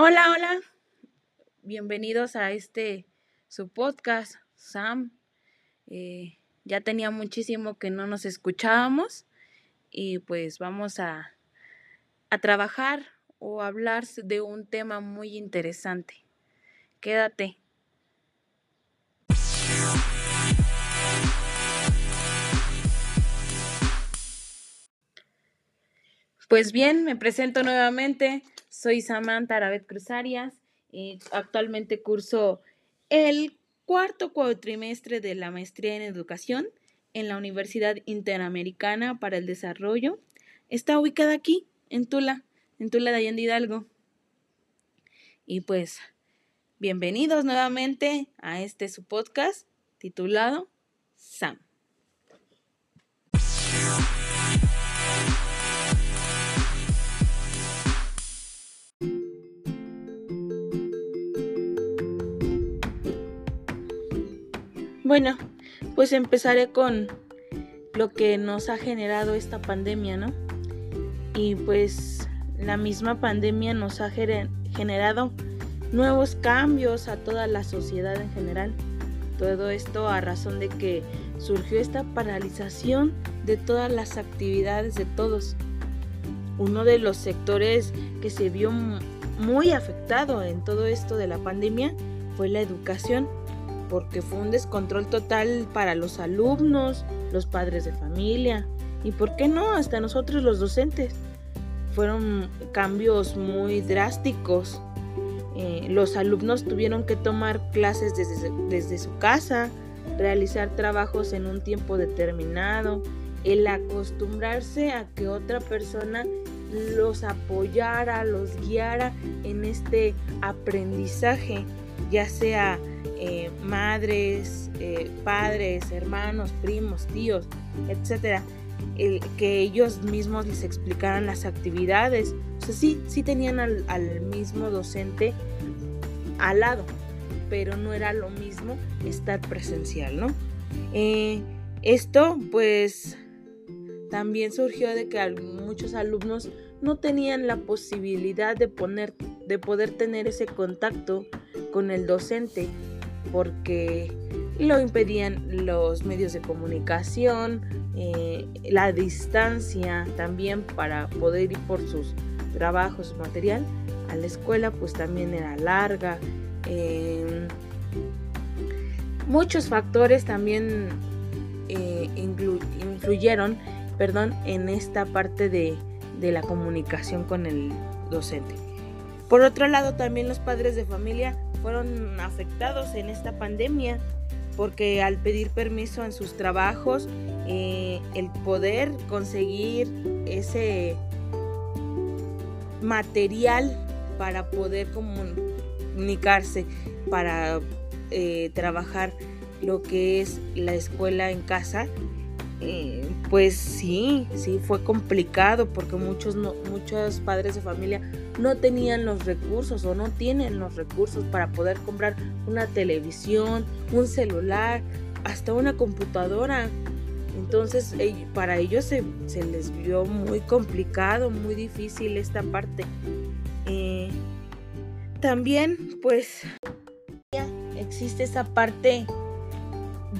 Hola, hola. Bienvenidos a este su podcast, Sam. Eh, ya tenía muchísimo que no nos escuchábamos y pues vamos a, a trabajar o hablar de un tema muy interesante. Quédate. Pues bien, me presento nuevamente. Soy Samantha Arabet Cruzarias y actualmente curso el cuarto cuatrimestre de la maestría en educación en la Universidad Interamericana para el Desarrollo. Está ubicada aquí, en Tula, en Tula de Allende Hidalgo. Y pues, bienvenidos nuevamente a este su podcast titulado Sam. Bueno, pues empezaré con lo que nos ha generado esta pandemia, ¿no? Y pues la misma pandemia nos ha generado nuevos cambios a toda la sociedad en general. Todo esto a razón de que surgió esta paralización de todas las actividades de todos. Uno de los sectores que se vio muy afectado en todo esto de la pandemia fue la educación porque fue un descontrol total para los alumnos, los padres de familia y, ¿por qué no?, hasta nosotros los docentes. Fueron cambios muy drásticos. Eh, los alumnos tuvieron que tomar clases desde, desde su casa, realizar trabajos en un tiempo determinado, el acostumbrarse a que otra persona los apoyara, los guiara en este aprendizaje, ya sea eh, madres, eh, padres, hermanos, primos, tíos, etcétera, que ellos mismos les explicaran las actividades. O sea, sí, sí tenían al, mismo docente al lado, pero no era lo mismo estar presencial, ¿no? Eh, esto, pues, también surgió de que muchos alumnos no tenían la posibilidad de, poner, de poder tener ese contacto con el docente porque lo impedían los medios de comunicación, eh, la distancia también para poder ir por sus trabajos, material a la escuela pues también era larga. Em, muchos factores también eh, influyeron perdón, en esta parte de, de la comunicación con el docente. Por otro lado, también los padres de familia fueron afectados en esta pandemia porque al pedir permiso en sus trabajos, eh, el poder conseguir ese material para poder comunicarse, para eh, trabajar lo que es la escuela en casa, eh, pues sí, sí fue complicado porque muchos, muchos padres de familia no tenían los recursos o no tienen los recursos para poder comprar una televisión, un celular, hasta una computadora. Entonces para ellos se, les vio muy complicado, muy difícil esta parte. Eh, también pues existe esa parte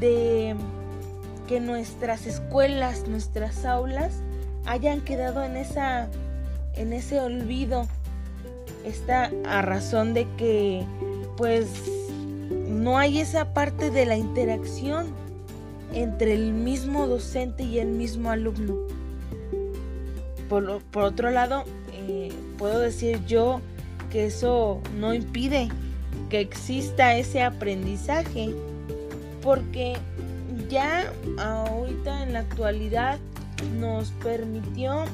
de que nuestras escuelas, nuestras aulas hayan quedado en esa en ese olvido esta a razón de que pues no hay esa parte de la interacción entre el mismo docente y el mismo alumno. Por, por otro lado, eh, puedo decir yo que eso no impide que exista ese aprendizaje, porque ya ahorita en la actualidad nos permitió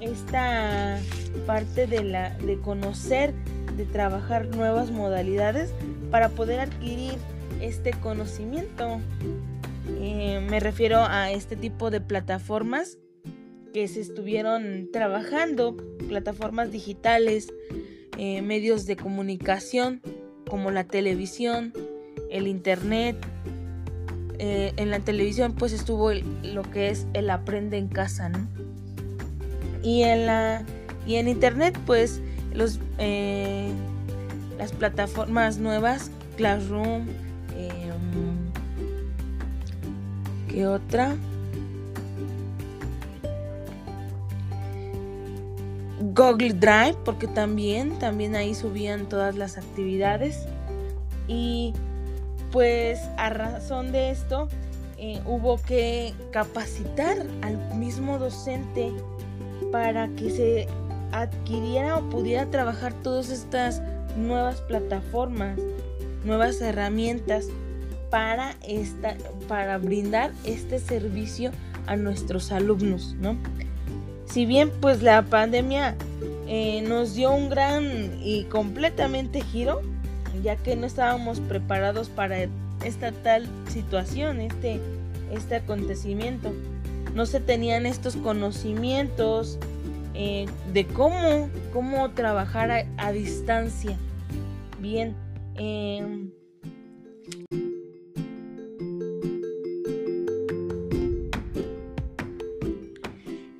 esta parte de, la, de conocer, de trabajar nuevas modalidades para poder adquirir este conocimiento. Eh, me refiero a este tipo de plataformas que se estuvieron trabajando, plataformas digitales, eh, medios de comunicación como la televisión, el internet. Eh, en la televisión pues estuvo lo que es el aprende en casa, ¿no? Y en, la, y en internet, pues los, eh, las plataformas nuevas, Classroom, em, ¿qué otra? Google Drive, porque también, también ahí subían todas las actividades. Y pues a razón de esto, eh, hubo que capacitar al mismo docente para que se adquiriera o pudiera trabajar todas estas nuevas plataformas, nuevas herramientas para, esta, para brindar este servicio a nuestros alumnos, ¿no? Si bien pues la pandemia eh, nos dio un gran y completamente giro, ya que no estábamos preparados para esta tal situación, este, este acontecimiento. No se tenían estos conocimientos eh, de cómo, cómo trabajar a, distancia. Bien. Em,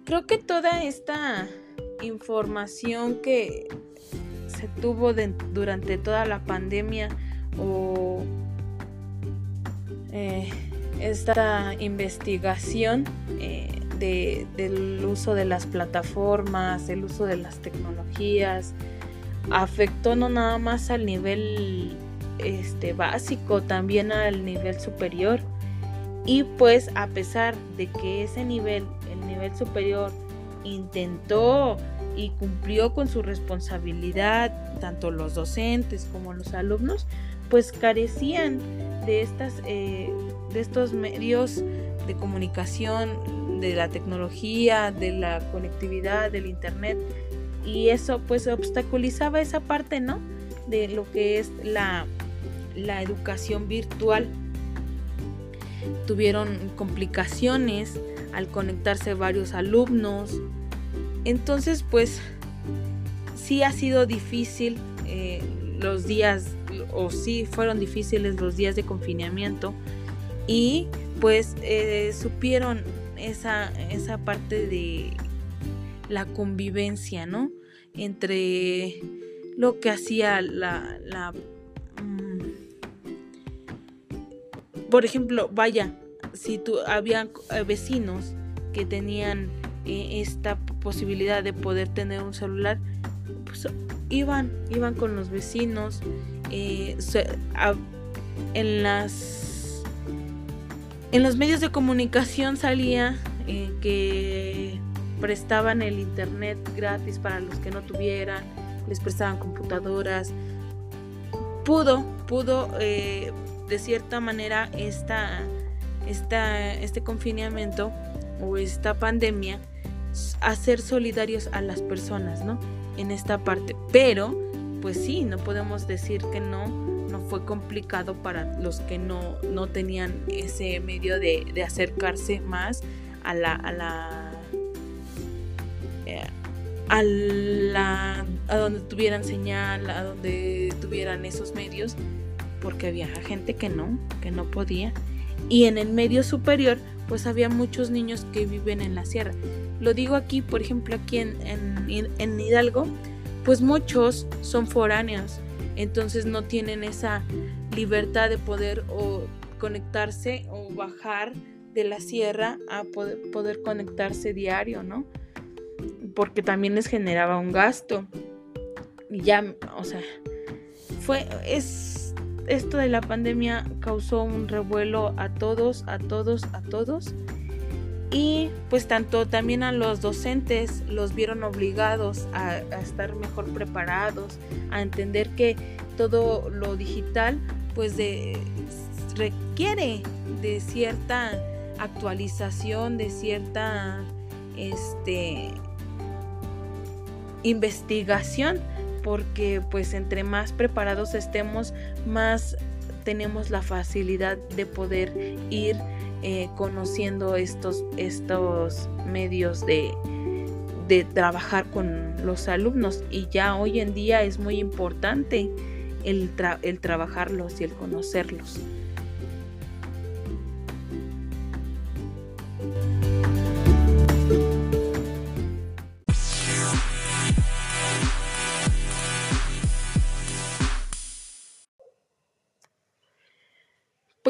creo que toda esta información que se tuvo durante toda la pandemia o eh, esta investigación eh, del uso de las plataformas, el uso de las tecnologías, afectó no nada más al nivel este, básico, también al nivel superior. Y pues a pesar de que ese nivel, el nivel superior, intentó y cumplió con su responsabilidad, tanto los docentes como los alumnos, pues carecían de, estas, eh, de estos medios de comunicación, de la tecnología, de la conectividad, del internet, y eso pues obstaculizaba esa parte, ¿no? De lo que es la, la educación virtual. Tuvieron complicaciones al conectarse varios alumnos. Entonces, pues, sí ha sido difícil eh, los días, o sí fueron difíciles los días de confinamiento. Y pues eh, supieron esa, esa parte de la convivencia, ¿no? Entre lo que hacía la... la mm, por ejemplo, vaya, si tú había eh, vecinos que tenían eh, esta posibilidad de poder tener un celular, pues iban, iban con los vecinos eh, en las en los medios de comunicación salía que prestaban el internet gratis para los que no tuvieran, les prestaban computadoras. Pudo, pudo de cierta manera esta este confinamiento o esta pandemia hacer solidarios a las personas, ¿no? En esta parte. Pero, pues sí, no podemos decir que no, fue complicado para los que no, no tenían ese medio de, acercarse más a la, a la, eh, a la, a donde tuvieran señal, a donde tuvieran esos medios, porque había gente que no, que no podía y en el medio superior pues había muchos niños que viven en la sierra. Lo digo aquí, por ejemplo, aquí en, en, Hidalgo, pues muchos son foráneos, entonces no tienen esa libertad de poder o conectarse o bajar de la sierra a poder, poder conectarse diario, ¿no? Porque también les generaba un gasto. Y ya, o sea, fue, es esto de la pandemia causó un revuelo a todos, a todos, a todos. Y pues tanto también a los docentes los vieron obligados a, estar mejor preparados, a entender que todo lo digital pues de, requiere de cierta actualización, de cierta este, investigación porque pues entre más preparados estemos, más tenemos la facilidad de poder ir eh, conociendo estos, estos medios de, de trabajar con los alumnos y ya hoy en día es muy importante el, el trabajarlos y el conocerlos.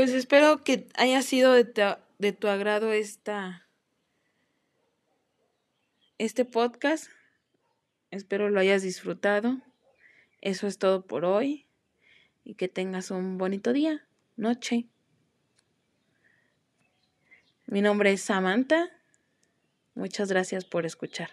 Pues espero que haya sido de tu, de tu agrado esta este podcast. Espero lo hayas disfrutado. Eso es todo por hoy y que tengas un bonito día, noche. Mi nombre es Samantha. Muchas gracias por escuchar.